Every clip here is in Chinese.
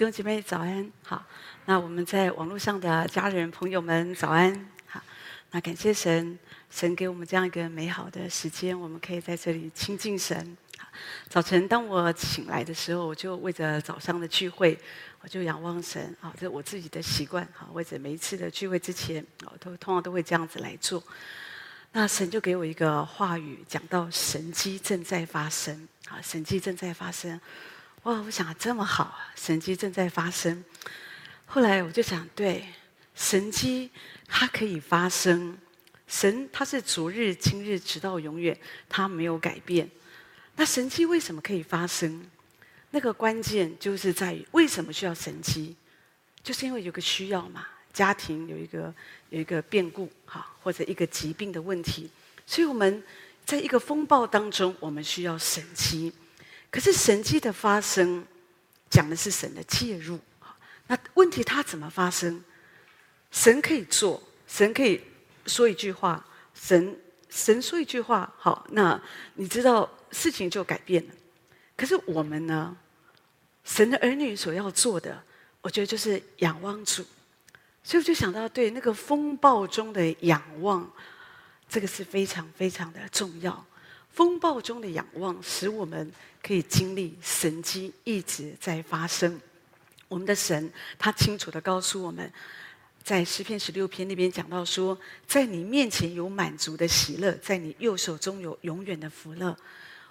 弟兄姐妹早安，好。那我们在网络上的家人朋友们早安，好。那感谢神，神给我们这样一个美好的时间，我们可以在这里亲近神。早晨当我醒来的时候，我就为着早上的聚会，我就仰望神啊，这是我自己的习惯。好，为着每一次的聚会之前，我都通常都会这样子来做。那神就给我一个话语，讲到神迹正在发生啊，神迹正在发生。哇，我想这么好，神迹正在发生。后来我就想，对，神迹它可以发生，神他是昨日、今日，直到永远，他没有改变。那神迹为什么可以发生？那个关键就是在于为什么需要神迹？就是因为有个需要嘛，家庭有一个有一个变故，哈，或者一个疾病的问题，所以我们在一个风暴当中，我们需要神迹。可是神迹的发生，讲的是神的介入。那问题它怎么发生？神可以做，神可以说一句话，神神说一句话，好，那你知道事情就改变了。可是我们呢？神的儿女所要做的，我觉得就是仰望主。所以我就想到，对那个风暴中的仰望，这个是非常非常的重要。风暴中的仰望，使我们可以经历神迹一直在发生。我们的神，他清楚地告诉我们，在诗篇十六篇那边讲到说，在你面前有满足的喜乐，在你右手中有永远的福乐。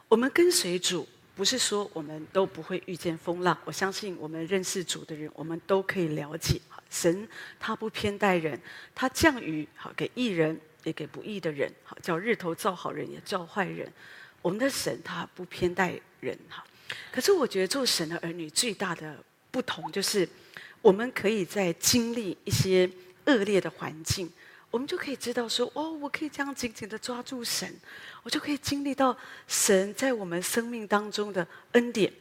我们跟随主，不是说我们都不会遇见风浪。我相信我们认识主的人，我们都可以了解，神他不偏待人，他降雨好给义人。也给不义的人，好叫日头照好人也照坏人。我们的神他不偏待人哈，可是我觉得做神的儿女最大的不同就是，我们可以在经历一些恶劣的环境，我们就可以知道说，哦，我可以这样紧紧的抓住神，我就可以经历到神在我们生命当中的恩典。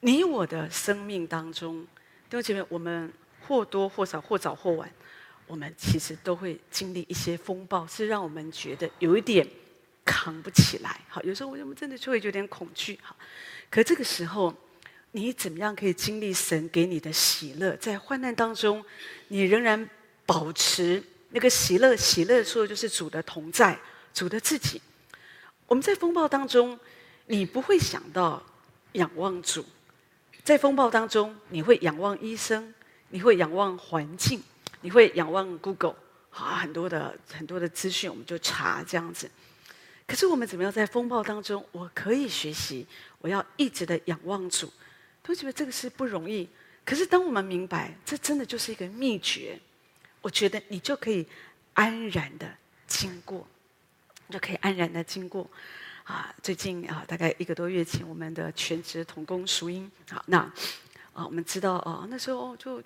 你我的生命当中，弟兄姐妹，我们或多或少，或早或晚。我们其实都会经历一些风暴，是让我们觉得有一点扛不起来。好，有时候我们真的就会有点恐惧。好，可这个时候，你怎么样可以经历神给你的喜乐？在患难当中，你仍然保持那个喜乐。喜乐说的就是主的同在，主的自己。我们在风暴当中，你不会想到仰望主。在风暴当中，你会仰望医生，你会仰望环境。你会仰望 Google，啊，很多的很多的资讯，我们就查这样子。可是我们怎么样在风暴当中，我可以学习，我要一直的仰望主，都觉得这个是不容易。可是当我们明白，这真的就是一个秘诀，我觉得你就可以安然的经过，就可以安然的经过。啊，最近啊，大概一个多月前，我们的全职同工淑英，好，那啊，我们知道啊，那时候就。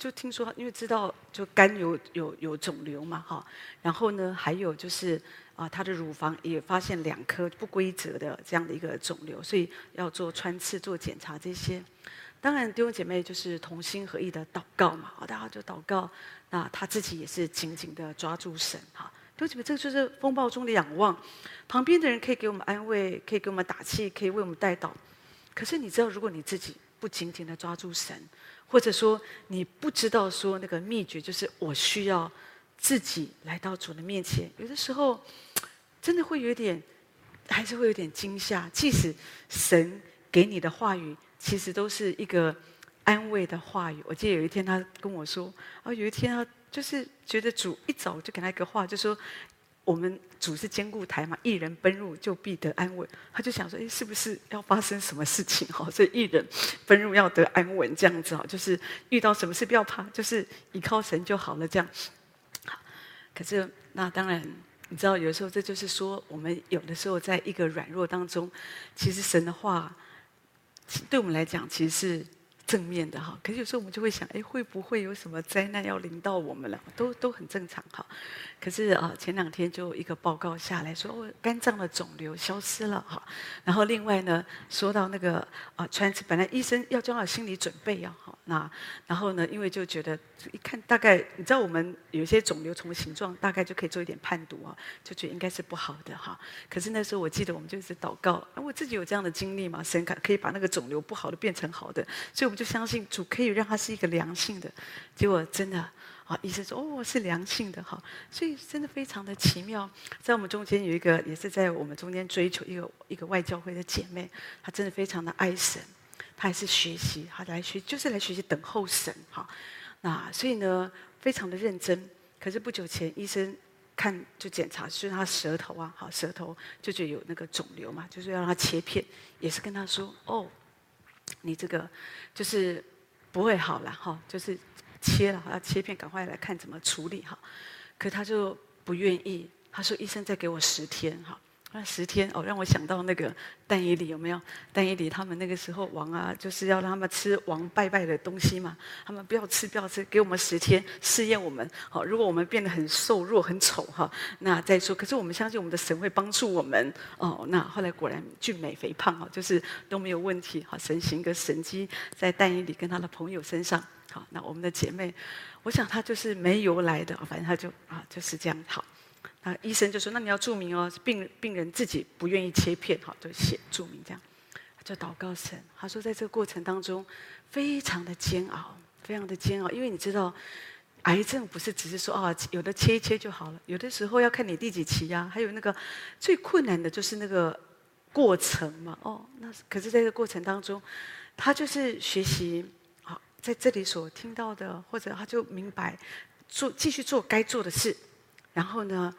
就听说，因为知道就肝有有有肿瘤嘛，哈，然后呢，还有就是啊，他的乳房也发现两颗不规则的这样的一个肿瘤，所以要做穿刺、做检查这些。当然，弟兄姐妹就是同心合意的祷告嘛，好，大家就祷告。那他自己也是紧紧的抓住神，哈，弟兄姐妹，这个就是风暴中的仰望。旁边的人可以给我们安慰，可以给我们打气，可以为我们代祷。可是你知道，如果你自己不紧紧的抓住神，或者说你不知道说那个秘诀，就是我需要自己来到主的面前。有的时候真的会有点，还是会有点惊吓。即使神给你的话语，其实都是一个安慰的话语。我记得有一天他跟我说，啊，有一天他就是觉得主一早就给他一个话，就说。我们主是坚固台嘛，一人奔入就必得安稳。他就想说，哎，是不是要发生什么事情？哈，所以一人奔入要得安稳，这样子哈，就是遇到什么事不要怕，就是依靠神就好了，这样。可是那当然，你知道，有时候这就是说，我们有的时候在一个软弱当中，其实神的话，对我们来讲，其实是。正面的哈，可是有时候我们就会想，哎，会不会有什么灾难要临到我们了？都都很正常哈。可是啊，前两天就一个报告下来说，哦，肝脏的肿瘤消失了哈。然后另外呢，说到那个啊，穿，本来医生要做好心理准备要好，那然后呢，因为就觉得一看大概，你知道我们有些肿瘤从形状大概就可以做一点判读啊，就觉得应该是不好的哈。可是那时候我记得我们就一直祷告，我自己有这样的经历嘛，神可可以把那个肿瘤不好的变成好的，所以我们。就相信主可以让他是一个良性的。结果真的啊，医生说哦是良性的哈，所以真的非常的奇妙。在我们中间有一个也是在我们中间追求一个一个外教会的姐妹，她真的非常的爱神，她还是学习，她来学就是来学习等候神哈。那所以呢，非常的认真。可是不久前医生看就检查，就是他舌头啊，好舌头就觉得有那个肿瘤嘛，就是要让他切片，也是跟他说哦。你这个就是不会好了哈，就是切了，要切片，赶快来看怎么处理哈。可他就不愿意，他说医生再给我十天哈。那十天哦，让我想到那个但以理有没有？但以理他们那个时候王啊，就是要让他们吃王拜拜的东西嘛。他们不要吃，不要吃，给我们十天试验我们。好，如果我们变得很瘦弱、很丑哈，那再说。可是我们相信我们的神会帮助我们哦。那后来果然俊美肥胖哦，就是都没有问题。好，神行个神迹在但以理跟他的朋友身上。好，那我们的姐妹，我想她就是没由来的，反正她就啊就是这样好。啊，医生就说：“那你要注明哦，病病人自己不愿意切片，哈，就写注明这样。”就祷告神，他说在这个过程当中，非常的煎熬，非常的煎熬，因为你知道，癌症不是只是说啊，有的切一切就好了，有的时候要看你第几期呀、还有那个最困难的就是那个过程嘛。哦，那可是在这个过程当中，他就是学习啊，在这里所听到的，或者他就明白做继续做该做的事。然后呢，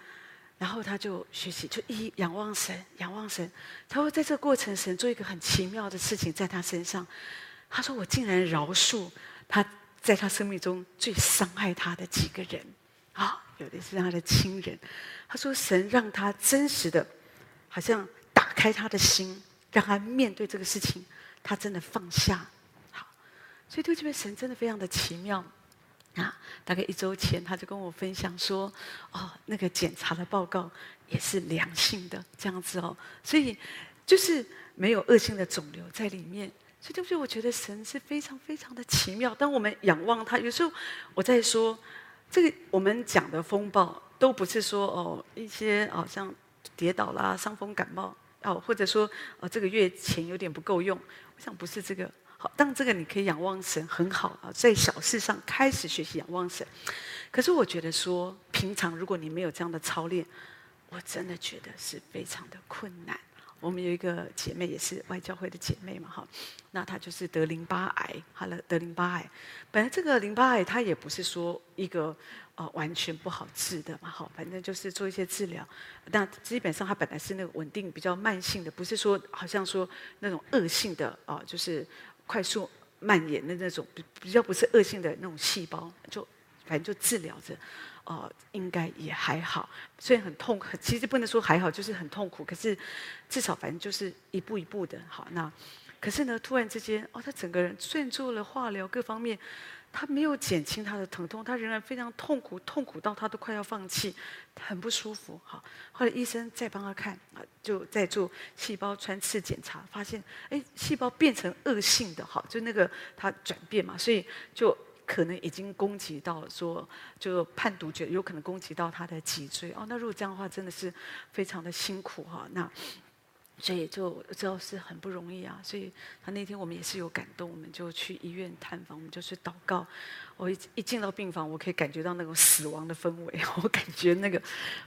然后他就学习，就一仰望神，仰望神。他会在这个过程，神做一个很奇妙的事情在他身上。他说：“我竟然饶恕他在他生命中最伤害他的几个人啊，有的是他的亲人。”他说：“神让他真实的，好像打开他的心，让他面对这个事情，他真的放下。”好，所以对这边神真的非常的奇妙。啊，大概一周前，他就跟我分享说：“哦，那个检查的报告也是良性的，这样子哦，所以就是没有恶性的肿瘤在里面。所以，对不对？我觉得神是非常非常的奇妙。当我们仰望他，有时候我在说这个，我们讲的风暴都不是说哦一些好像跌倒啦、伤风感冒哦，或者说哦这个月钱有点不够用，我想不是这个。”好，当这个你可以仰望神很好啊，在小事上开始学习仰望神。可是我觉得说，平常如果你没有这样的操练，我真的觉得是非常的困难。我们有一个姐妹也是外教会的姐妹嘛，哈，那她就是得淋巴癌，好了，得淋巴癌。本来这个淋巴癌它也不是说一个呃完全不好治的嘛，好，反正就是做一些治疗。但基本上它本来是那个稳定比较慢性的，不是说好像说那种恶性的啊，就是。快速蔓延的那种比比较不是恶性的那种细胞，就反正就治疗着，呃，应该也还好。虽然很痛苦，其实不能说还好，就是很痛苦。可是至少反正就是一步一步的好。那可是呢，突然之间，哦，他整个人虽然做了化疗各方面。他没有减轻他的疼痛，他仍然非常痛苦，痛苦到他都快要放弃，很不舒服。好，后来医生再帮他看啊，就在做细胞穿刺检查，发现哎，细胞变成恶性的，好，就那个他转变嘛，所以就可能已经攻击到，说就判读觉得有可能攻击到他的脊椎哦。那如果这样的话，真的是非常的辛苦哈。那。所以就知道是很不容易啊，所以他那天我们也是有感动，我们就去医院探访，我们就去祷告。我一一进到病房，我可以感觉到那种死亡的氛围，我感觉那个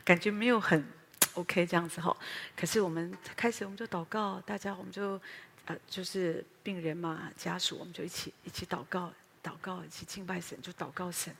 感觉没有很 OK 这样子哈。可是我们开始我们就祷告，大家我们就呃就是病人嘛家属，我们就一起一起祷告，祷告一起敬拜神，就祷告神。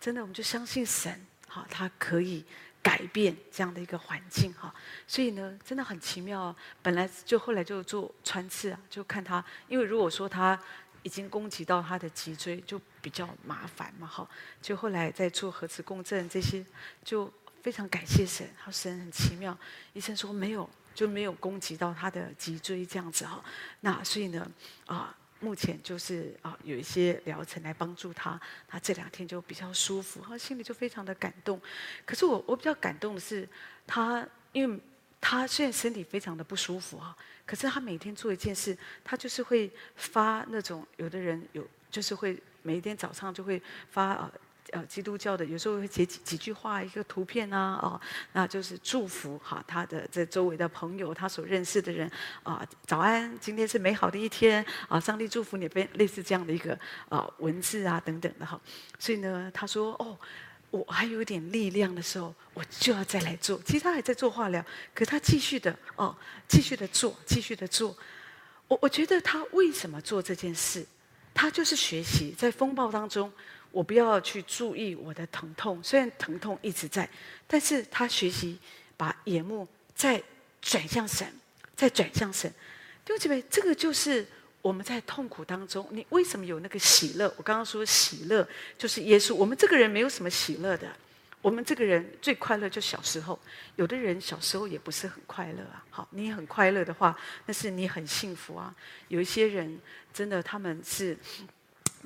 真的，我们就相信神，好，他可以。改变这样的一个环境哈，所以呢，真的很奇妙。本来就后来就做穿刺啊，就看他，因为如果说他已经攻击到他的脊椎，就比较麻烦嘛哈。就后来在做核磁共振这些，就非常感谢神，好，神很奇妙。医生说没有，就没有攻击到他的脊椎这样子哈。那所以呢，啊。目前就是啊，有一些疗程来帮助他，他这两天就比较舒服，他心里就非常的感动。可是我我比较感动的是，他因为他虽然身体非常的不舒服啊，可是他每天做一件事，他就是会发那种有的人有就是会每一天早上就会发啊呃基督教的，有时候会写几几句话，一个图片啊，哦，那就是祝福哈他的这周围的朋友，他所认识的人啊，早安，今天是美好的一天啊，上帝祝福你，类似这样的一个啊文字啊等等的哈。所以呢，他说哦，我还有点力量的时候，我就要再来做。其实他还在做化疗，可他继续的哦，继续的做，继续的做。我我觉得他为什么做这件事？他就是学习在风暴当中，我不要去注意我的疼痛，虽然疼痛一直在，但是他学习把眼目再转向神，再转向神。弟兄姐妹，这个就是我们在痛苦当中，你为什么有那个喜乐？我刚刚说喜乐就是耶稣。我们这个人没有什么喜乐的。我们这个人最快乐就小时候，有的人小时候也不是很快乐啊。好，你很快乐的话，那是你很幸福啊。有一些人真的他们是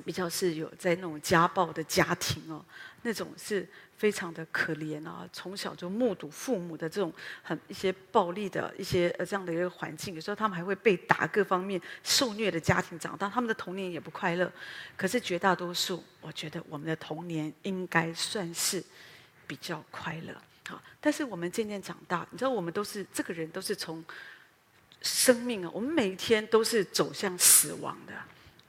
比较是有在那种家暴的家庭哦，那种是非常的可怜啊。从小就目睹父母的这种很一些暴力的一些呃这样的一个环境，有时候他们还会被打，各方面受虐的家庭长大，他们的童年也不快乐。可是绝大多数，我觉得我们的童年应该算是。比较快乐，好，但是我们渐渐长大，你知道，我们都是这个人，都是从生命啊，我们每一天都是走向死亡的。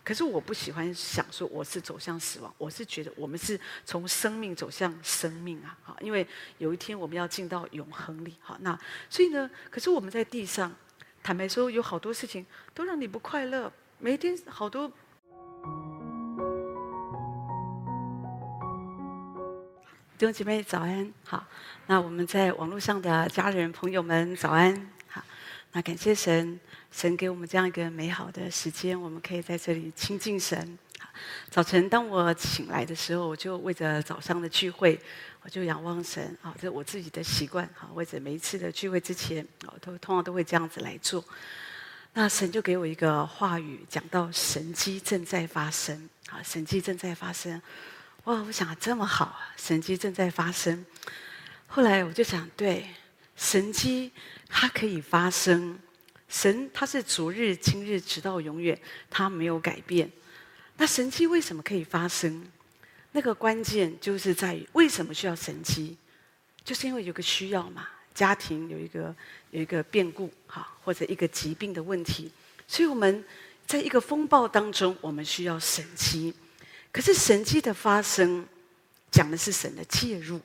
可是我不喜欢想说我是走向死亡，我是觉得我们是从生命走向生命啊，哈，因为有一天我们要进到永恒里，好，那所以呢，可是我们在地上，坦白说，有好多事情都让你不快乐，每一天好多。弟兄姐妹早安，好。那我们在网络上的家人朋友们早安，好。那感谢神，神给我们这样一个美好的时间，我们可以在这里亲近神。早晨当我醒来的时候，我就为着早上的聚会，我就仰望神。啊，这是我自己的习惯。好，为着每一次的聚会之前，我都通常都会这样子来做。那神就给我一个话语，讲到神迹正在发生。啊，神迹正在发生。哇！我想这么好，神迹正在发生。后来我就想，对，神迹它可以发生。神他是昨日、今日，直到永远，他没有改变。那神迹为什么可以发生？那个关键就是在于为什么需要神迹？就是因为有个需要嘛，家庭有一个有一个变故，哈，或者一个疾病的问题，所以我们在一个风暴当中，我们需要神迹。可是神迹的发生，讲的是神的介入。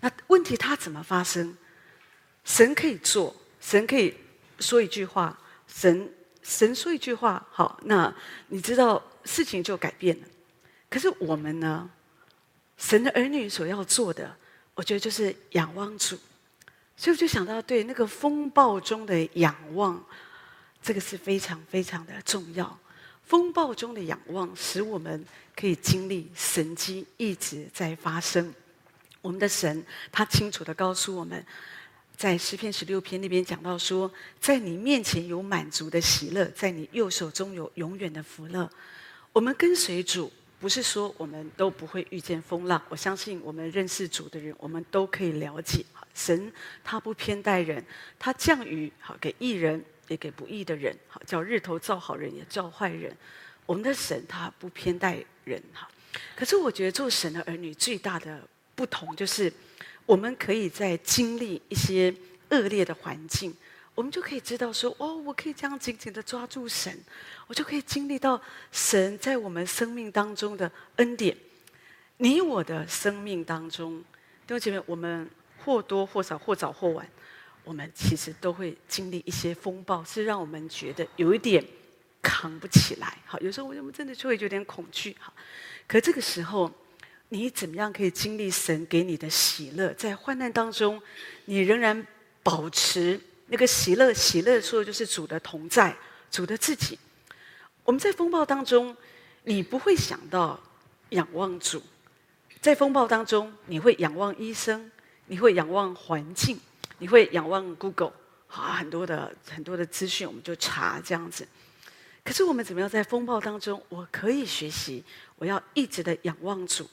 那问题它怎么发生？神可以做，神可以说一句话，神神说一句话，好，那你知道事情就改变了。可是我们呢？神的儿女所要做的，我觉得就是仰望主。所以我就想到，对那个风暴中的仰望，这个是非常非常的重要。风暴中的仰望，使我们可以经历神迹一直在发生。我们的神，他清楚地告诉我们，在诗篇十六篇那边讲到说，在你面前有满足的喜乐，在你右手中有永远的福乐。我们跟随主，不是说我们都不会遇见风浪。我相信我们认识主的人，我们都可以了解，神他不偏待人，他降雨好给义人。也给不义的人，好叫日头照好人也照坏人。我们的神他不偏待人哈，可是我觉得做神的儿女最大的不同就是，我们可以在经历一些恶劣的环境，我们就可以知道说，哦，我可以这样紧紧的抓住神，我就可以经历到神在我们生命当中的恩典。你我的生命当中，弟兄姐妹，我们或多或少，或早或晚。我们其实都会经历一些风暴，是让我们觉得有一点扛不起来。好，有时候我们真的就会有点恐惧。好，可这个时候，你怎么样可以经历神给你的喜乐？在患难当中，你仍然保持那个喜乐。喜乐说的就是主的同在，主的自己。我们在风暴当中，你不会想到仰望主。在风暴当中，你会仰望医生，你会仰望环境。你会仰望 Google，啊，很多的很多的资讯，我们就查这样子。可是我们怎么样在风暴当中，我可以学习，我要一直的仰望主，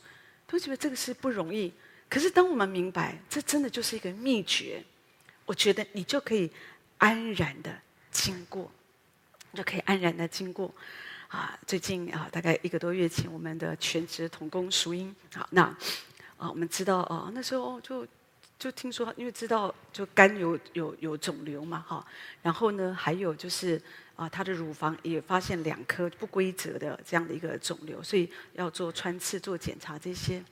都觉得这个是不容易。可是当我们明白，这真的就是一个秘诀，我觉得你就可以安然的经过，就可以安然的经过。啊，最近啊，大概一个多月前，我们的全职童工淑英，好，那啊，我们知道啊，那时候就就听说，因为知道就肝有有有肿瘤嘛，哈，然后呢，还有就是啊，他的乳房也发现两颗不规则的这样的一个肿瘤，所以要做穿刺、做检查这些。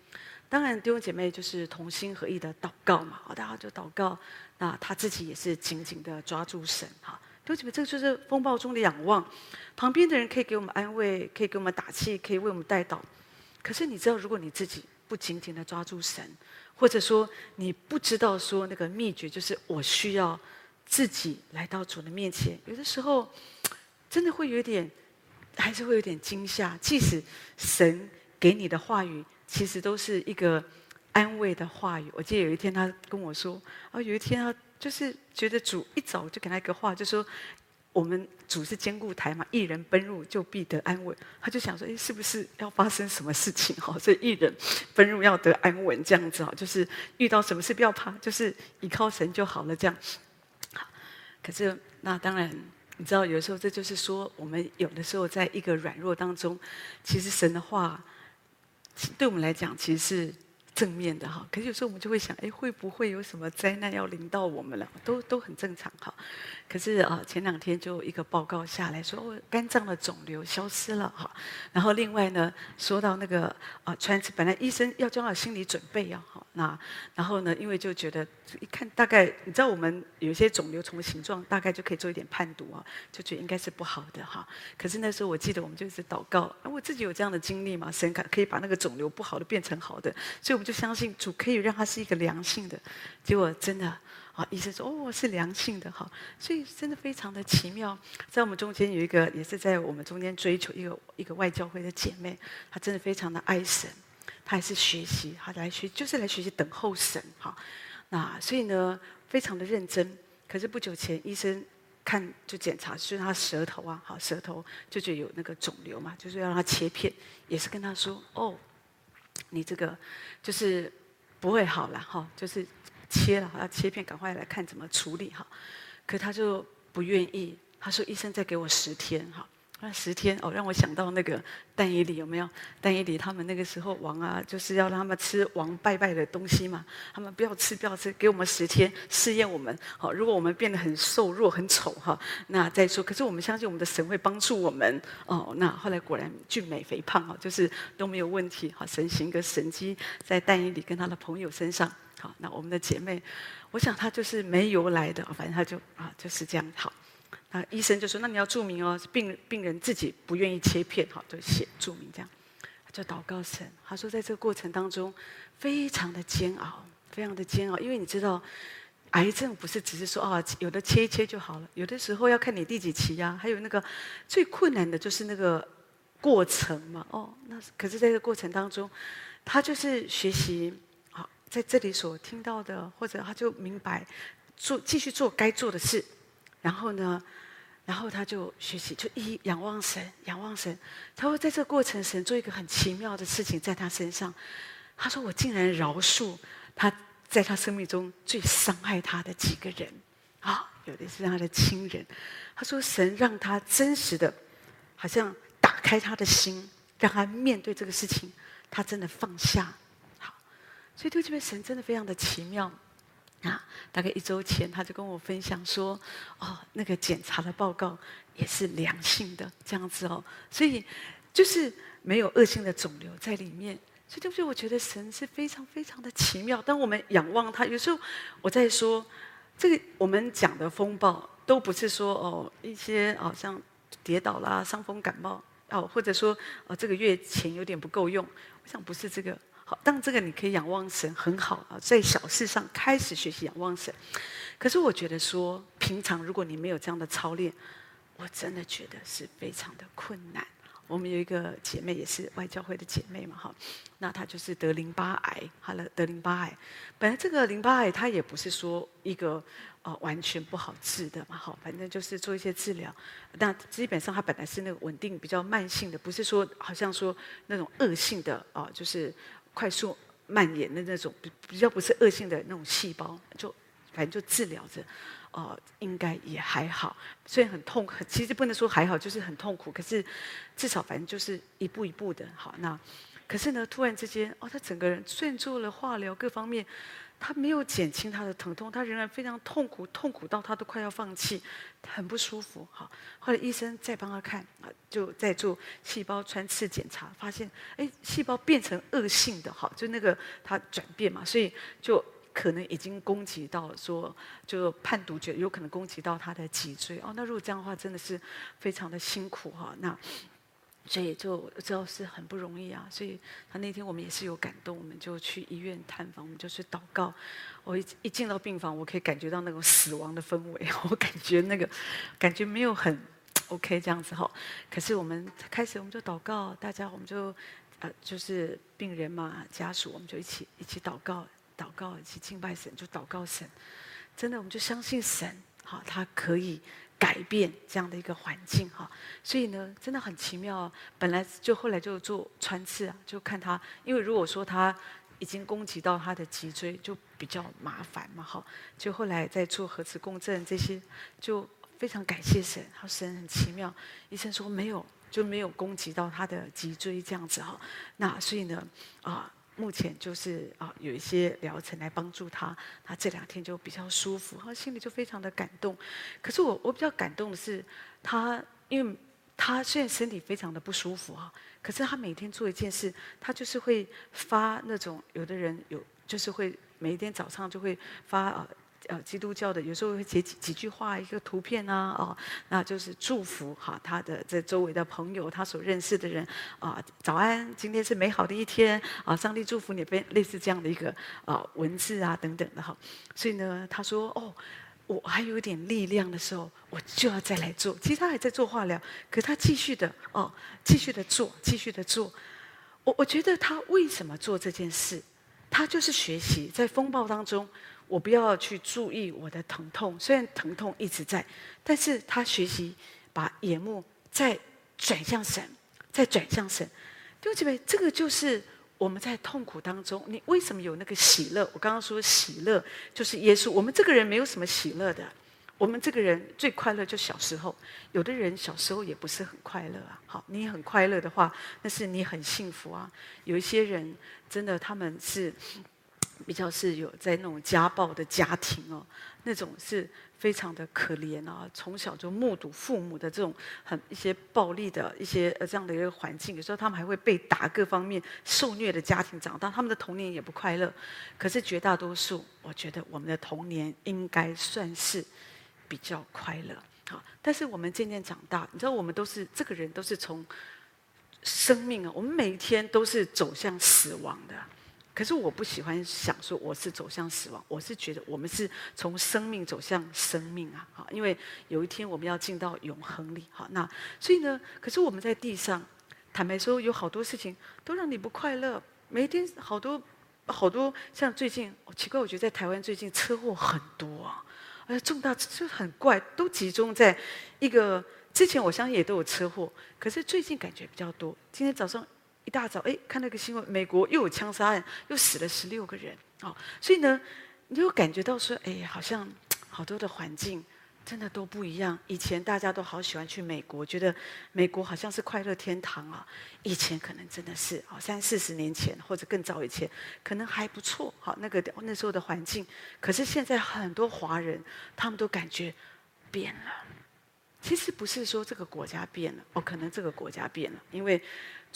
当然，弟兄姐妹就是同心合意的祷告嘛，好，大家就祷告。那他自己也是紧紧的抓住神，哈。弟兄姐妹，这个就是风暴中的仰望。旁边的人可以给我们安慰，可以给我们打气，可以为我们代祷。可是你知道，如果你自己不紧紧的抓住神，或者说你不知道说那个秘诀，就是我需要自己来到主的面前。有的时候真的会有点，还是会有点惊吓。即使神给你的话语，其实都是一个安慰的话语。我记得有一天他跟我说：“啊，有一天他就是觉得主一早就给他一个话，就说。”我们主是坚固台嘛，一人奔入就必得安稳。他就想说，诶，是不是要发生什么事情哈？所以一人奔入要得安稳，这样子哈，就是遇到什么事不要怕，就是依靠神就好了，这样。可是那当然，你知道，有时候这就是说，我们有的时候在一个软弱当中，其实神的话，对我们来讲，其实是。正面的哈，可是有时候我们就会想，哎，会不会有什么灾难要临到我们了？都都很正常哈。可是啊，前两天就一个报告下来说，哦，肝脏的肿瘤消失了哈。然后另外呢，说到那个啊，穿，本来医生要做好心理准备要好，那然后呢，因为就觉得一看大概，你知道我们有些肿瘤从形状大概就可以做一点判读啊，就觉得应该是不好的哈。可是那时候我记得我们就是祷告，我自己有这样的经历嘛，神可可以把那个肿瘤不好的变成好的，所以我们。就相信主可以让它是一个良性的，结果真的啊，医生说哦，是良性的哈，所以真的非常的奇妙。在我们中间有一个也是在我们中间追求一个一个外教会的姐妹，她真的非常的爱神，她还是学习，她来学就是来学习等候神哈。那所以呢，非常的认真。可是不久前医生看就检查，就是她舌头啊，好舌头就觉得有那个肿瘤嘛，就是要让她切片，也是跟她说哦。你这个就是不会好了哈，就是切了，要切片，赶快来看怎么处理哈。可他就不愿意，他说医生再给我十天哈。那十天哦，让我想到那个但以理有没有？但以理他们那个时候王啊，就是要让他们吃王拜拜的东西嘛。他们不要吃，不要吃，给我们十天试验我们。好，如果我们变得很瘦弱、很丑哈，那再说。可是我们相信我们的神会帮助我们哦。那后来果然俊美肥胖哦，就是都没有问题。好，神行个神迹在但以理跟他的朋友身上。好，那我们的姐妹，我想她就是没由来的，反正她就啊就是这样好。啊，医生就说：“那你要注明哦，病病人自己不愿意切片，哈，就写注明这样。”就祷告神，他说：“在这个过程当中，非常的煎熬，非常的煎熬，因为你知道，癌症不是只是说啊，有的切一切就好了，有的时候要看你第几期呀，还有那个最困难的就是那个过程嘛。哦，那可是在这个过程当中，他就是学习啊，在这里所听到的，或者他就明白做继续做该做的事，然后呢？”然后他就学习，就一仰望神，仰望神。他会在这个过程，神做一个很奇妙的事情在他身上。他说：“我竟然饶恕他在他生命中最伤害他的几个人啊，有的是他的亲人。”他说：“神让他真实的，好像打开他的心，让他面对这个事情，他真的放下。”好，所以对这边神真的非常的奇妙。那，大概一周前，他就跟我分享说：“哦，那个检查的报告也是良性的，这样子哦，所以就是没有恶性的肿瘤在里面。所以对不对？我觉得神是非常非常的奇妙。当我们仰望他，有时候我在说这个，我们讲的风暴都不是说哦一些好像跌倒啦、伤风感冒哦，或者说哦这个月钱有点不够用，我想不是这个。”好，但这个你可以仰望神很好啊，在小事上开始学习仰望神。可是我觉得说，平常如果你没有这样的操练，我真的觉得是非常的困难。我们有一个姐妹也是外教会的姐妹嘛，哈，那她就是得淋巴癌，好了，得淋巴癌。本来这个淋巴癌它也不是说一个呃完全不好治的嘛，好，反正就是做一些治疗。那基本上它本来是那个稳定比较慢性的，不是说好像说那种恶性的啊、就是。快速蔓延的那种比比较不是恶性的那种细胞，就反正就治疗着，哦，应该也还好。虽然很痛苦，其实不能说还好，就是很痛苦。可是至少反正就是一步一步的。好，那可是呢，突然之间，哦，他整个人虽然做了化疗，各方面。他没有减轻他的疼痛，他仍然非常痛苦，痛苦到他都快要放弃，很不舒服。好，后来医生再帮他看啊，就在做细胞穿刺检查，发现哎，细胞变成恶性的，好，就那个他转变嘛，所以就可能已经攻击到说，就判读觉有可能攻击到他的脊椎哦。那如果这样的话，真的是非常的辛苦哈。那。所以就知道是很不容易啊，所以他那天我们也是有感动，我们就去医院探访，我们就去祷告。我一一进到病房，我可以感觉到那种死亡的氛围，我感觉那个感觉没有很 OK 这样子哈。可是我们开始我们就祷告，大家我们就呃就是病人嘛家属，我们就一起一起祷告，祷告一起敬拜神，就祷告神。真的，我们就相信神，好，他可以。改变这样的一个环境哈，所以呢，真的很奇妙。本来就后来就做穿刺啊，就看他，因为如果说他已经攻击到他的脊椎，就比较麻烦嘛哈。就后来在做核磁共振这些，就非常感谢神，好，神很奇妙。医生说没有，就没有攻击到他的脊椎这样子哈。那所以呢，啊。目前就是啊，有一些疗程来帮助他，他这两天就比较舒服，他心里就非常的感动。可是我我比较感动的是，他因为他虽然身体非常的不舒服啊，可是他每天做一件事，他就是会发那种有的人有就是会每一天早上就会发啊。呃，基督教的有时候会写几几句话，一个图片啊，哦，那就是祝福哈，他的这周围的朋友，他所认识的人啊，早安，今天是美好的一天啊，上帝祝福你，类类似这样的一个啊文字啊等等的哈。所以呢，他说哦，我还有点力量的时候，我就要再来做。其实他还在做化疗，可他继续的哦，继续的做，继续的做。我我觉得他为什么做这件事？他就是学习在风暴当中。我不要去注意我的疼痛，虽然疼痛一直在，但是他学习把眼目再转向神，再转向神。弟兄姐妹，这个就是我们在痛苦当中，你为什么有那个喜乐？我刚刚说喜乐就是耶稣。我们这个人没有什么喜乐的，我们这个人最快乐就小时候。有的人小时候也不是很快乐啊。好，你很快乐的话，那是你很幸福啊。有一些人真的他们是。比较是有在那种家暴的家庭哦，那种是非常的可怜啊，从小就目睹父母的这种很一些暴力的一些呃这样的一个环境，有时候他们还会被打，各方面受虐的家庭长大，他们的童年也不快乐。可是绝大多数，我觉得我们的童年应该算是比较快乐。好，但是我们渐渐长大，你知道，我们都是这个人都是从生命啊，我们每一天都是走向死亡的。可是我不喜欢想说我是走向死亡，我是觉得我们是从生命走向生命啊！好，因为有一天我们要进到永恒里。好，那所以呢，可是我们在地上，坦白说，有好多事情都让你不快乐。每一天好多好多，像最近，奇怪，我觉得在台湾最近车祸很多啊，而重大就很怪，都集中在一个之前，我相信也都有车祸，可是最近感觉比较多。今天早上。一大早，哎，看那个新闻，美国又有枪杀案，又死了十六个人，哦，所以呢，你就感觉到说，哎，好像 好多的环境真的都不一样。以前大家都好喜欢去美国，觉得美国好像是快乐天堂啊。以前可能真的是，哦，三四十年前或者更早以前，可能还不错，好，那个那时候的环境。可是现在很多华人，他们都感觉变了。其实不是说这个国家变了，哦，可能这个国家变了，因为。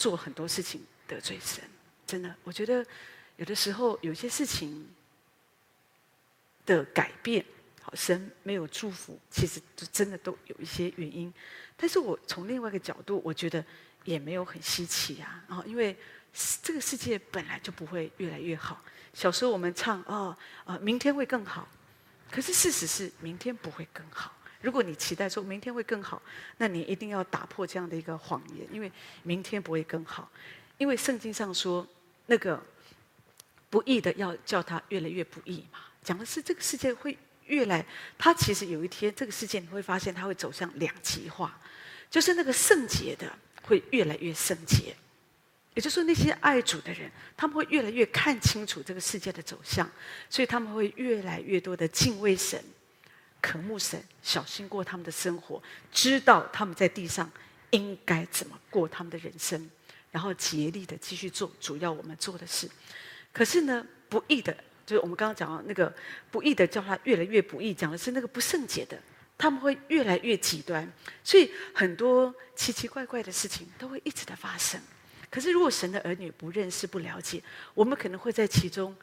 做很多事情得罪神，真的，我觉得有的时候有些事情的改变，好，神没有祝福，其实就真的都有一些原因。但是我从另外一个角度，我觉得也没有很稀奇啊，啊，因为这个世界本来就不会越来越好。小时候我们唱哦，呃，明天会更好，可是事实是明天不会更好。如果你期待说明天会更好，那你一定要打破这样的一个谎言，因为明天不会更好，因为圣经上说那个不义的要叫他越来越不义嘛，讲的是这个世界会越来，他其实有一天这个世界你会发现他会走向两极化，就是那个圣洁的会越来越圣洁，也就是说那些爱主的人，他们会越来越看清楚这个世界的走向，所以他们会越来越多的敬畏神。渴慕神，小心过他们的生活，知道他们在地上应该怎么过他们的人生，然后竭力的继续做主要我们做的事。可是呢，不义的，就是我们刚刚讲到那个不义的，叫他越来越不义，讲的是那个不圣洁的，他们会越来越极端，所以很多奇奇怪怪的事情都会一直的发生。可是如果神的儿女不认识、不了解，我们可能会在其中，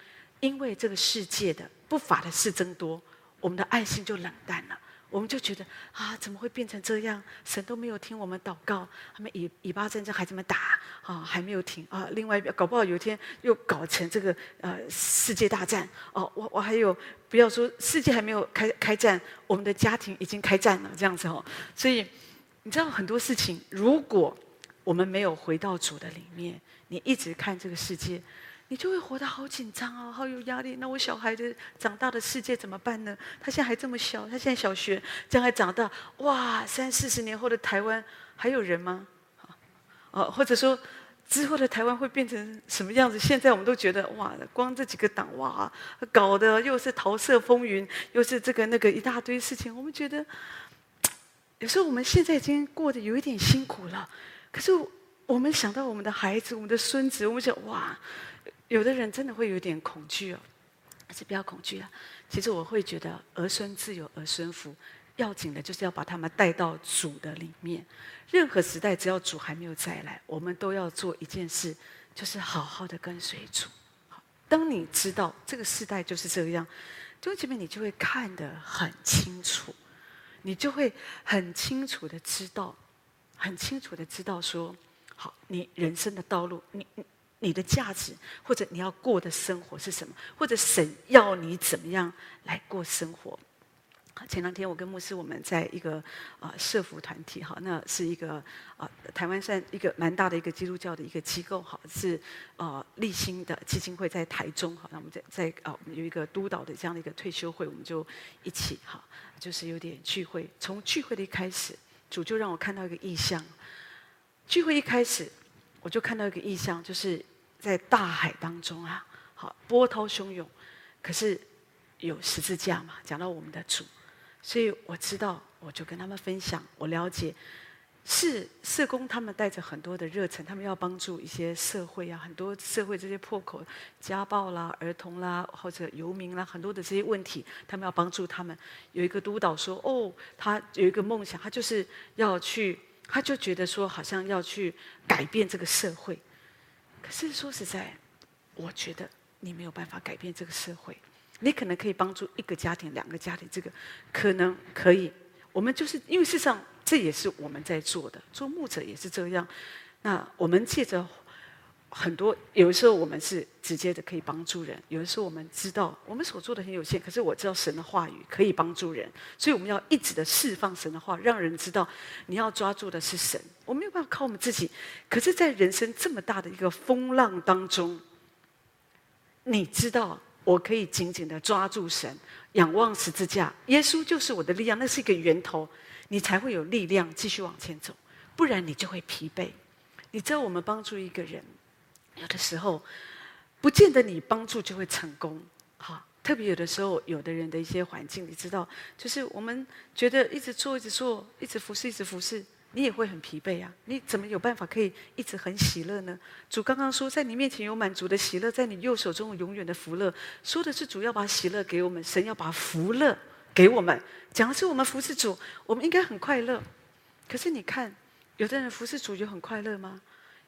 因为这个世界的不法的事增多，我们的爱心就冷淡了。我们就觉得啊，怎么会变成这样？神都没有听我们祷告，他们以以巴战争孩子们打啊，还没有停啊。另外，搞不好有一天又搞成这个呃世界大战哦。我我还有不要说世界还没有开开战，我们的家庭已经开战了这样子哦。所以你知道很多事情，如果我们没有回到主的里面，你一直看这个世界。你就会活得好紧张啊，好有压力。那我小孩的长大的世界怎么办呢？他现在还这么小，他现在小学，将来长大，哇，三四十年后的台湾还有人吗？啊，或者说之后的台湾会变成什么样子？现在我们都觉得哇，光这几个党哇，搞得又是桃色风云，又是这个那个一大堆事情。我们觉得有时候我们现在已经过得有一点辛苦了，可是我们想到我们的孩子、我们的孙子，我们想哇。有的人真的会有点恐惧哦，还是不要恐惧啊。其实我会觉得儿孙自有儿孙福，要紧的就是要把他们带到主的里面。任何时代，只要主还没有再来，我们都要做一件事，就是好好的跟随主。当你知道这个时代就是这样，弟兄姐妹，你就会看得很清楚，你就会很清楚的知道，很清楚的知道说，好，你人生的道路，你你。你的价值，或者你要过的生活是什么？或者神要你怎么样来过生活？前两天我跟牧师我们在一个啊社福团体哈，那是一个啊台湾算一个蛮大的一个基督教的一个机构哈，是啊立新的基金会在台中哈，那我们在在啊有一个督导的这样的一个退休会，我们就一起哈，就是有点聚会。从聚会的一开始，主就让我看到一个异象。聚会一开始。我就看到一个意象，就是在大海当中啊，好波涛汹涌，可是有十字架嘛，讲到我们的主，所以我知道，我就跟他们分享，我了解是社工，他们带着很多的热忱，他们要帮助一些社会啊，很多社会这些破口、家暴啦、儿童啦或者游民啦，很多的这些问题，他们要帮助他们。有一个督导说，哦，他有一个梦想，他就是要去。他就觉得说，好像要去改变这个社会，可是说实在，我觉得你没有办法改变这个社会。你可能可以帮助一个家庭、两个家庭，这个可能可以。我们就是因为事实上，这也是我们在做的，做牧者也是这样。那我们借着。很多有的时候我们是直接的可以帮助人，有的时候我们知道我们所做的很有限，可是我知道神的话语可以帮助人，所以我们要一直的释放神的话，让人知道你要抓住的是神。我没有办法靠我们自己，可是，在人生这么大的一个风浪当中，你知道我可以紧紧的抓住神，仰望十字架，耶稣就是我的力量，那是一个源头，你才会有力量继续往前走，不然你就会疲惫。你知道我们帮助一个人。有的时候，不见得你帮助就会成功，哈。特别有的时候，有的人的一些环境，你知道，就是我们觉得一直做、一直做、一直服侍、一直服侍，你也会很疲惫啊。你怎么有办法可以一直很喜乐呢？主刚刚说，在你面前有满足的喜乐，在你右手中有永远的福乐，说的是主要把喜乐给我们，神要把福乐给我们，讲的是我们服侍主，我们应该很快乐。可是你看，有的人服侍主就很快乐吗？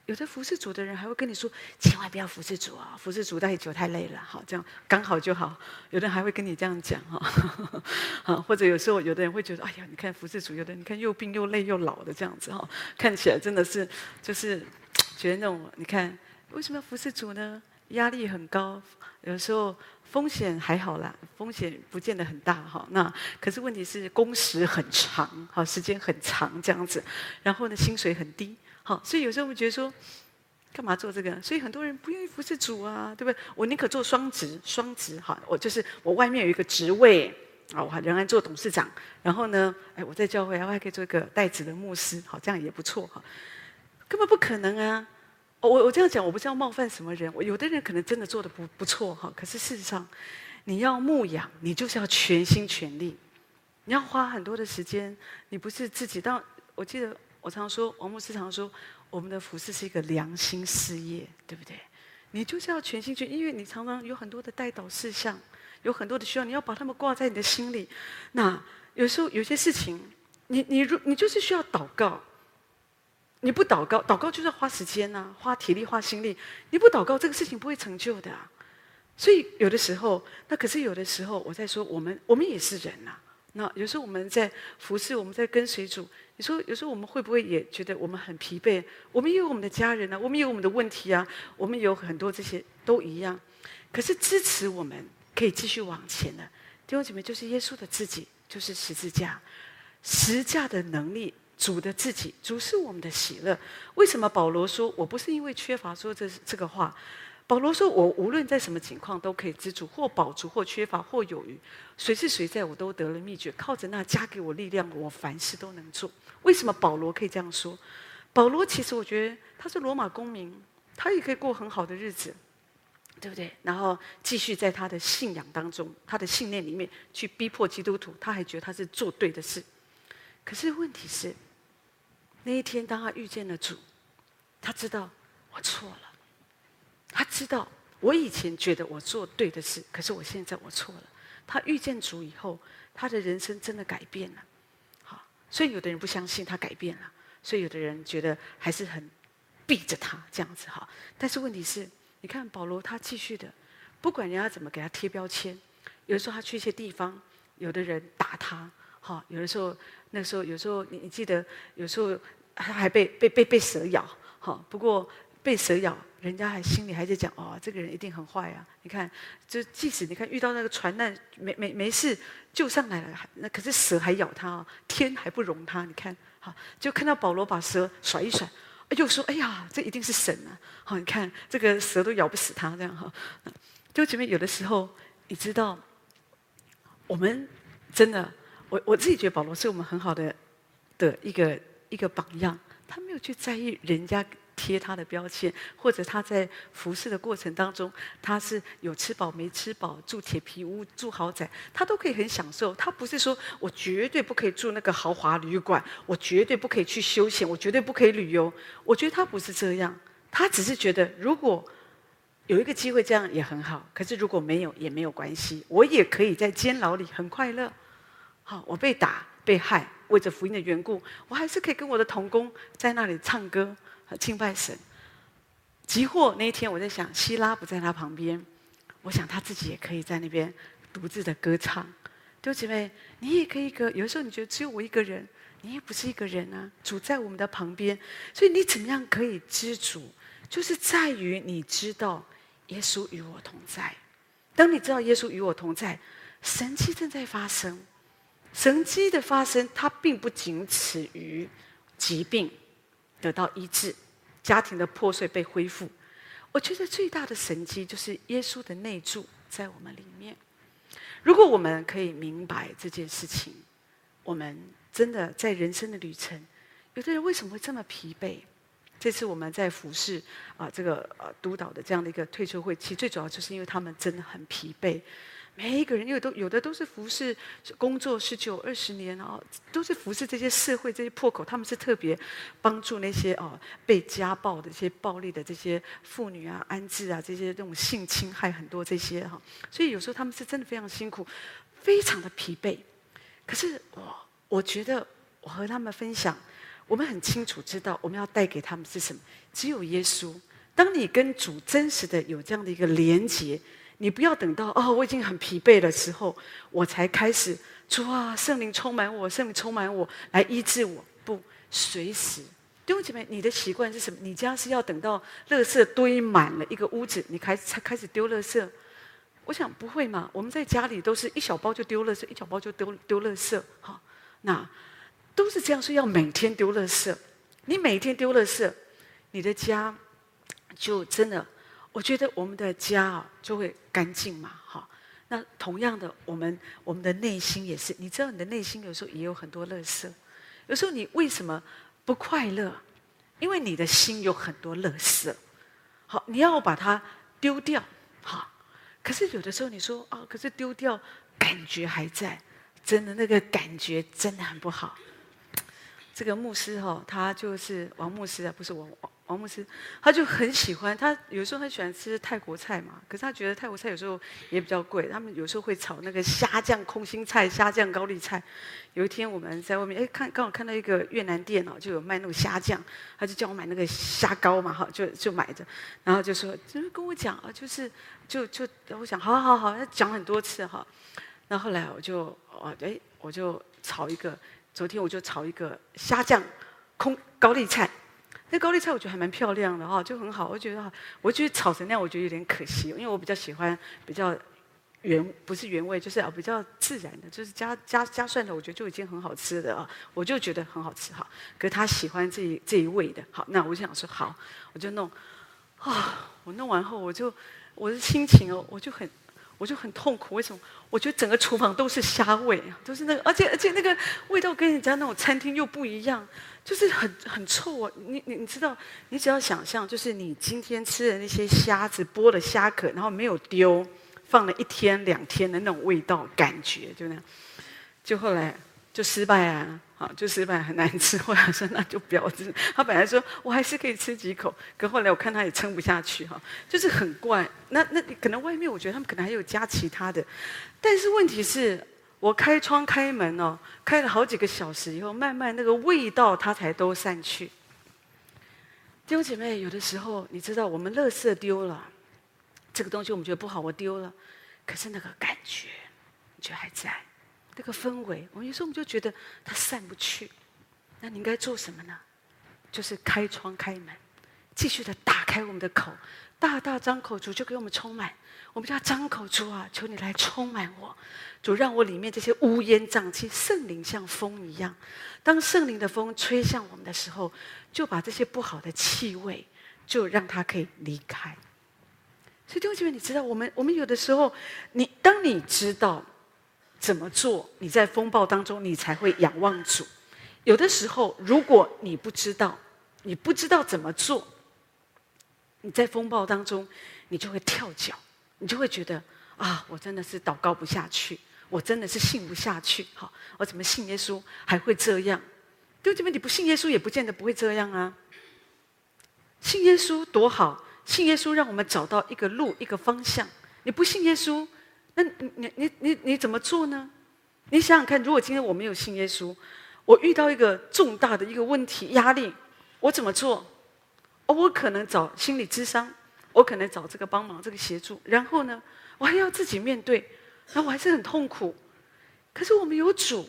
有的服侍主的人还会跟你说：“千万不要服侍主啊，服侍主太久太累了。”好，这样刚好就好。有的人还会跟你这样讲哈，好，或者有时候有的人会觉得：“哎呀，你看服侍主，有的人你看又病又累又老的这样子哈，看起来真的是就是 觉得那种你看为什么要服侍主呢？压力很高，有时候风险还好啦，风险不见得很大哈。那可是问题是工时很长，好，时间很长这样子，然后呢，薪水很低。”好，所以有时候我们觉得说，干嘛做这个？所以很多人不愿意服侍主啊，对不对？我宁可做双职，双职哈，我就是我外面有一个职位啊，我还仍然做董事长，然后呢，哎，我在教会，我还可以做一个带职的牧师，好，这样也不错哈。根本不可能啊！我我这样讲，我不是要冒犯什么人，我有的人可能真的做的不不错哈，可是事实上，你要牧养，你就是要全心全力。你要花很多的时间，你不是自己。当我记得我常说，王牧师常说，我们的服事是一个良心事业，对不对？你就是要全心全，因为你常常有很多的代祷事项，有很多的需要，你要把他们挂在你的心里。那有时候有些事情，你你如你就是需要祷告，你不祷告，祷告就是要花时间呐、啊，花体力，花心力。你不祷告，这个事情不会成就的、所以有的时候，那可是有的时候，我在说，我们我们也是人呐、啊。那有时候我们在服侍，我们在跟随主。你说有时候我们会不会也觉得我们很疲惫？我们也有我们的家人啊，我们也有我们的问题啊，我们有很多这些都一样。可是支持我们可以继续往前的弟兄姐妹，就是耶稣的自己，就是十字架，十字架的能力，主的自己，主是我们的喜乐。为什么保罗说我不是因为缺乏说这这个话？保罗说：“我无论在什么情况都可以知足，或饱足，或缺乏，或有余。谁是谁在，我都得了秘诀，靠着那加给我力量，我凡事都能做。”为什么保罗可以这样说？保罗其实我觉得他是罗马公民，他也可以过很好的日子，对不对？然后继续在他的信仰当中，他的信念里面去逼迫基督徒，他还觉得他是做对的事。可是问题是，那一天当他遇见了主，他知道我错了。他知道，我以前觉得我做对的事，可是我现在我错了。他遇见主以后，他的人生真的改变了。好，所以有的人不相信他改变了，所以有的人觉得还是很避着他这样子哈。但是问题是，你看保罗他继续的，不管人家怎么给他贴标签，有的时候他去一些地方，有的人打他，哈，有的时候那时候有时候你你记得，有时候他还被被被被蛇咬，哈，不过。被蛇咬，人家还心里还在讲哦，这个人一定很坏啊！你看，就即使你看遇到那个船难，没没没事救上来了，那可是蛇还咬他哦，天还不容他。你看，好，就看到保罗把蛇甩一甩，又说：“哎呀，这一定是神啊！”好，你看这个蛇都咬不死他，这样哈。就前面有的时候，你知道，我们真的，我我自己觉得保罗是我们很好的的一个一个榜样，他没有去在意人家。贴他的标签，或者他在服侍的过程当中，他是有吃饱没吃饱，住铁皮屋，住豪宅，他都可以很享受。他不是说我绝对不可以住那个豪华旅馆，我绝对不可以去休闲，我绝对不可以旅游。我觉得他不是这样，他只是觉得如果有一个机会这样也很好。可是如果没有也没有关系，我也可以在监牢里很快乐。好，我被打被害，为着福音的缘故，我还是可以跟我的同工在那里唱歌。敬拜神，即或那一天我在想，希拉不在他旁边，我想他自己也可以在那边独自的歌唱。弟兄姐妹，你也可以歌，有的时候你觉得只有我一个人，你也不是一个人啊，主在我们的旁边，所以你怎么样可以知足？就是在于你知道耶稣与我同在。当你知道耶稣与我同在，神迹正在发生，神迹的发生，它并不仅止于疾病。得到医治，家庭的破碎被恢复。我觉得最大的神迹就是耶稣的内住在我们里面。如果我们可以明白这件事情，我们真的在人生的旅程，有的人为什么会这么疲惫？这次我们在服侍啊，这个呃督导的这样的一个退休会，其实最主要就是因为他们真的很疲惫。每一个人，因为都有的都是服侍工作十九二十年啊，都是服侍这些社会这些破口，他们是特别帮助那些哦被家暴的这些暴力的这些妇女啊、安置啊这些这种性侵害很多这些哈，所以有时候他们是真的非常辛苦，非常的疲惫。可是我我觉得我和他们分享，我们很清楚知道我们要带给他们是什么，只有耶稣。当你跟主真实的有这样的一个连结。你不要等到哦，我已经很疲惫的时候，我才开始主啊，圣灵充满我，圣灵充满我来医治我。不，随时弟兄姐妹，你的习惯是什么？你家是要等到垃圾堆满了一个屋子，你开才开始丢垃圾？我想不会嘛。我们在家里都是一小包就丢垃圾，一小包就丢丢垃圾。哈，那都是这样，所以要每天丢垃圾。你每天丢垃圾，你的家就真的。我觉得我们的家啊就会干净嘛，哈。那同样的，我们我们的内心也是。你知道，你的内心有时候也有很多垃圾。有时候你为什么不快乐？因为你的心有很多垃圾。好，你要把它丢掉，哈。可是有的时候你说啊，可是丢掉感觉还在。真的那个感觉真的很不好。这个牧师哈，他就是王牧师啊，不是我王牧师，他就很喜欢他，有时候他喜欢吃泰国菜嘛，可是他觉得泰国菜有时候也比较贵，他们有时候会炒那个虾酱空心菜、虾酱高丽菜。有一天我们在外面，哎，看刚好看到一个越南店哦，就有卖那种虾酱，他就叫我买那个虾膏嘛，哈，就就买着，然后就说，就是跟我讲啊，就是就就我想，好好好，他讲很多次哈，那，后来我就哦，哎，我就炒一个。昨天我就炒一个虾酱空高丽菜，那高丽菜我觉得还蛮漂亮的哈，就很好。我觉得，我觉得炒成那样，我觉得有点可惜，因为我比较喜欢比较原不是原味，就是啊比较自然的，就是加加加蒜的，我觉得就已经很好吃的啊，我就觉得很好吃哈。可是他喜欢这一这一味的，好，那我就想说好，我就弄啊，我弄完后我就我的心情哦，我就很。我就很痛苦，为什么？我觉得整个厨房都是虾味，都是那个，而且而且那个味道跟人家那种餐厅又不一样，就是很很臭啊！你你你知道，你只要想象，就是你今天吃的那些虾子剥了虾壳，然后没有丢，放了一天两天的那种味道感觉，就那样，就后来就失败啊。好，就失败很难吃。后来说那就不要吃。他本来说我还是可以吃几口，可后来我看他也撑不下去哈，就是很怪。那那可能外面我觉得他们可能还有加其他的，但是问题是我开窗开门哦，开了好几个小时以后，慢慢那个味道它才都散去。弟兄姐妹，有的时候你知道我们垃圾丢了，这个东西我们觉得不好，我丢了，可是那个感觉，你觉得还在。那个氛围，我有时候我们就觉得它散不去，那你应该做什么呢？就是开窗开门，继续的打开我们的口，大大张口，主就给我们充满。我们叫张口，主啊，求你来充满我，主让我里面这些乌烟瘴气，圣灵像风一样，当圣灵的风吹向我们的时候，就把这些不好的气味，就让它可以离开。所以弟兄姐妹，你知道，我们我们有的时候，你当你知道。怎么做？你在风暴当中，你才会仰望主。有的时候，如果你不知道，你不知道怎么做，你在风暴当中，你就会跳脚，你就会觉得啊，我真的是祷告不下去，我真的是信不下去。好，我怎么信耶稣还会这样？对不对？你不信耶稣也不见得不会这样啊。信耶稣多好，信耶稣让我们找到一个路，一个方向。你不信耶稣？那你你你你你怎么做呢？你想想看，如果今天我没有信耶稣，我遇到一个重大的一个问题压力，我怎么做？哦，我可能找心理咨商，我可能找这个帮忙，这个协助，然后呢，我还要自己面对，那我还是很痛苦。可是我们有主，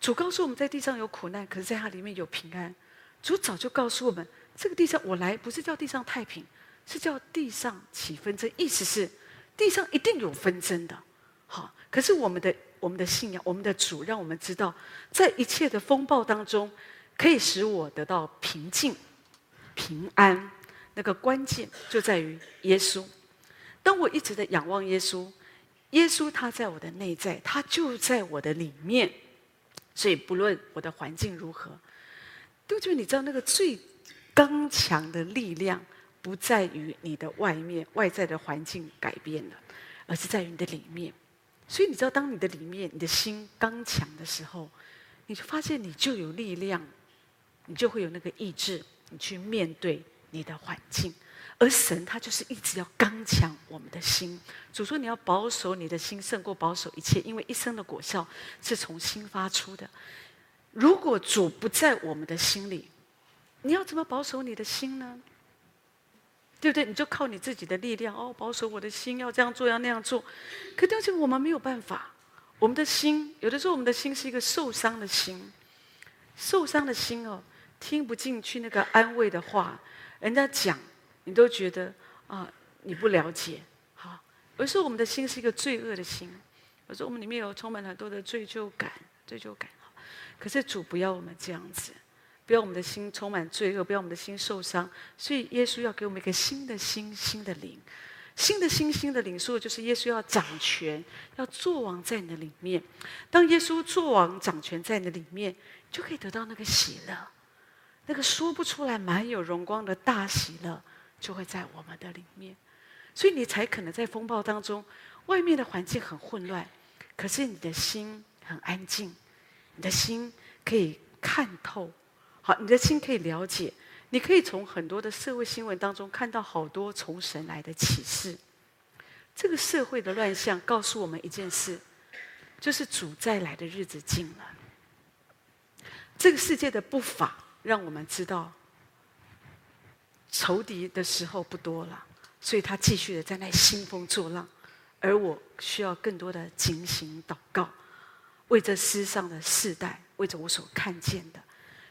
主告诉我们在地上有苦难，可是在它里面有平安。主早就告诉我们，这个地上我来不是叫地上太平，是叫地上起纷争，意思是。地上一定有纷争的，好。可是我们的我们的信仰，我们的主，让我们知道，在一切的风暴当中，可以使我得到平静、平安。那个关键就在于耶稣。当我一直在仰望耶稣，耶稣他在我的内在，他就在我的里面。所以不论我的环境如何，都觉得你知道那个最刚强的力量。不在于你的外面外在的环境改变了，而是在于你的里面。所以你知道，当你的里面你的心刚强的时候，你就发现你就有力量，你就会有那个意志，你去面对你的环境。而神他就是一直要刚强我们的心。主说你要保守你的心胜过保守一切，因为一生的果效是从心发出的。如果主不在我们的心里，你要怎么保守你的心呢？对不对？你就靠你自己的力量哦，保守我的心，要这样做，要那样做。可但是我们没有办法，我们的心有的时候，我们的心是一个受伤的心，受伤的心哦，听不进去那个安慰的话，人家讲你都觉得啊，你不了解。好，有时候我们的心是一个罪恶的心，有时候我们里面有充满很多的罪疚感，罪疚感。可是主不要我们这样子。不要我们的心充满罪恶，不要我们的心受伤。所以耶稣要给我们一个新的心、新的灵、新的心、新的灵。说的就是耶稣要掌权，要作王在你的里面。当耶稣作王掌权在你的里面，就可以得到那个喜乐，那个说不出来、满有荣光的大喜乐，就会在我们的里面。所以你才可能在风暴当中，外面的环境很混乱，可是你的心很安静，你的心可以看透，好，你的心可以了解，你可以从很多的社会新闻当中看到好多从神来的启示。这个社会的乱象告诉我们一件事，就是主再来的日子近了。这个世界的不法让我们知道，仇敌的时候不多了，所以他继续的在那兴风作浪。而我需要更多的警醒祷告，为这世上的世代，为着我所看见的。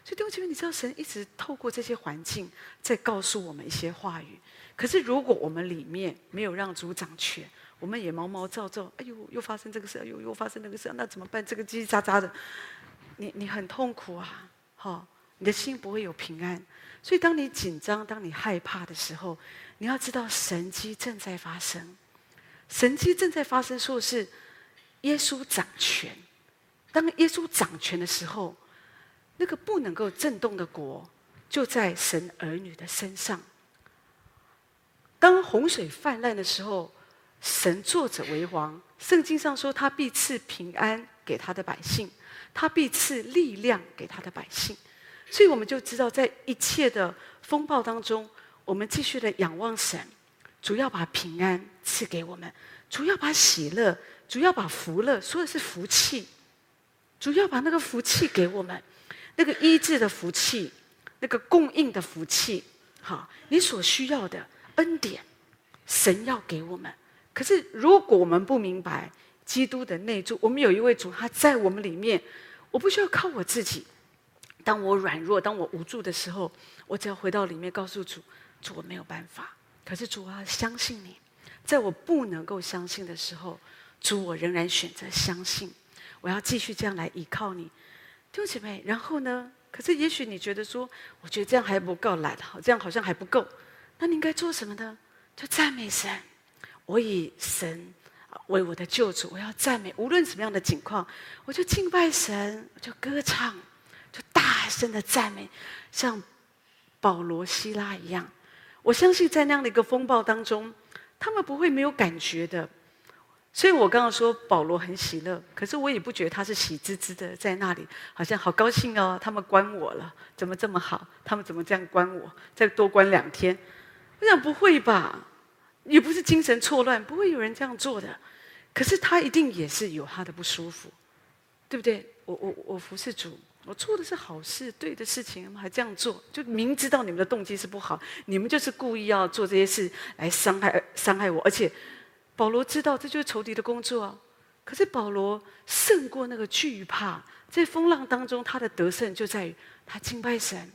所以弟兄姐妹，你知道神一直透过这些环境在告诉我们一些话语。可是如果我们里面没有让主掌权，我们也毛毛躁躁，哎呦，又发生这个事，哎呦，又发生那个事，那怎么办？这个叽叽喳喳的，你你很痛苦啊，哈、你的心不会有平安。所以当你紧张、当你害怕的时候，你要知道神迹正在发生。神迹正在发生，说的是耶稣掌权。当耶稣掌权的时候，那个不能够震动的国就在神儿女的身上。当洪水泛滥的时候，神坐者为王。圣经上说，他必赐平安给他的百姓，他必赐力量给他的百姓。所以我们就知道，在一切的风暴当中，我们继续的仰望神。主要把平安赐给我们，主要把喜乐，主要把福乐，说的是福气，主要把那个福气给我们，那个医治的福气，那个供应的福气，好，你所需要的恩典，神要给我们。可是如果我们不明白基督的内住，我们有一位主，他在我们里面，我不需要靠我自己。当我软弱，当我无助的时候，我只要回到里面，告诉主，主我没有办法。可是主我要，相信你，在我不能够相信的时候，主我仍然选择相信。我要继续这样来依靠你，弟兄姐妹。然后呢？可是也许你觉得说，我觉得这样还不够来，好，这样好像还不够。那你应该做什么呢？就赞美神。我以神为我的救主，我要赞美，无论什么样的境况，我就敬拜神，我就歌唱，就大声的赞美，像保罗、希拉一样。我相信在那样的一个风暴当中，他们不会没有感觉的。所以我刚刚说保罗很喜乐，可是我也不觉得他是喜滋滋的在那里，好像好高兴哦。他们关我了，怎么这么好？他们怎么这样关我？再多关两天？我想不会吧，也不是精神错乱，不会有人这样做的。可是他一定也是有他的不舒服，对不对？我我我服侍主。我做的是好事，对的事情，还这样做，就明知道你们的动机是不好，你们就是故意要做这些事来伤害伤害我。而且保罗知道这就是仇敌的工作啊。可是保罗胜过那个惧怕，在风浪当中，他的得胜就在于他敬拜神，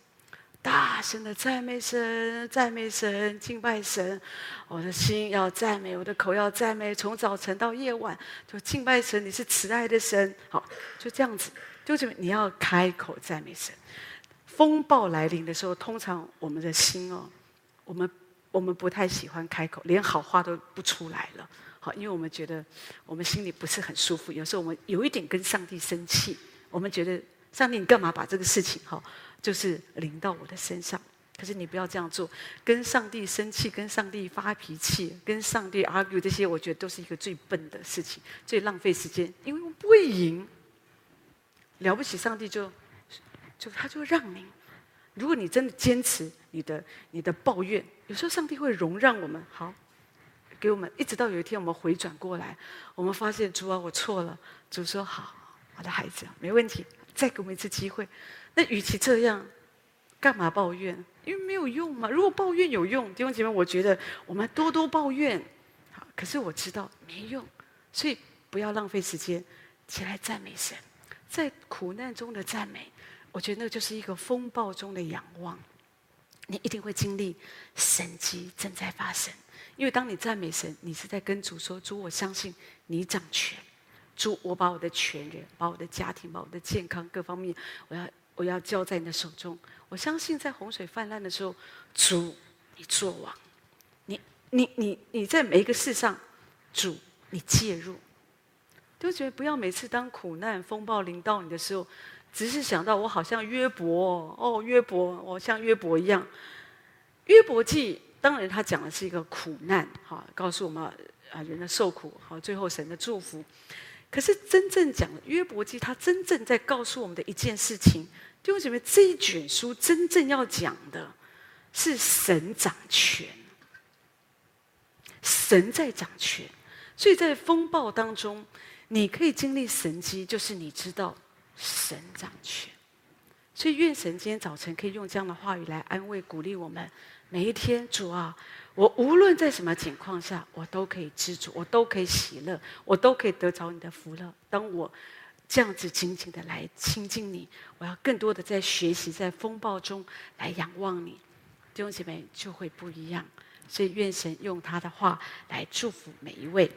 大声的赞美神，赞美神，敬拜神。我的心要赞美，我的口要赞美，从早晨到夜晚就敬拜神。你是慈爱的神，好，就这样子。就是你要开口赞美神。风暴来临的时候，通常我们的心哦，我们我们不太喜欢开口，连好话都不出来了。好，因为我们觉得我们心里不是很舒服。有时候我们有一点跟上帝生气，我们觉得上帝你干嘛把这个事情哈，就是临到我的身上？可是你不要这样做，跟上帝生气，跟上帝发脾气，跟上帝 argue 这些，我觉得都是一个最笨的事情，最浪费时间，因为我不会赢。了不起，上帝就就他就让你。如果你真的坚持你的你的抱怨，有时候上帝会容让我们好，给我们一直到有一天我们回转过来，我们发现主啊，我错了。主说好，我的孩子没问题，再给我们一次机会。那与其这样，干嘛抱怨？因为没有用嘛。如果抱怨有用，弟兄姐妹，我觉得我们多多抱怨好。可是我知道没用，所以不要浪费时间，起来赞美神。在苦难中的赞美，我觉得那就是一个风暴中的仰望。你一定会经历神迹正在发生，因为当你赞美神，你是在跟主说：“主，我相信你掌权。主，我把我的全人、把我的家庭、把我的健康各方面，我要我要交在你的手中。我相信在洪水泛滥的时候，主你作王，你你你你在每一个事上，主你介入。”就觉得不要每次当苦难风暴临到你的时候，只是想到我好像约伯哦，约伯，我像约伯一样。约伯记当然他讲的是一个苦难，哈，告诉我们啊人的受苦，好，最后神的祝福。可是真正讲约伯记，他真正在告诉我们的一件事情，弟兄姐妹，这一卷书真正要讲的是神掌权，神在掌权，所以在风暴当中，你可以经历神迹，就是你知道神掌权。所以愿神今天早晨可以用这样的话语来安慰、鼓励我们每一天，主啊。我无论在什么情况下，我都可以知足，我都可以喜乐，我都可以得着你的福乐。当我这样子紧紧的来亲近你，我要更多的在学习，在风暴中来仰望你，弟兄姐妹就会不一样。所以愿神用他的话来祝福每一位。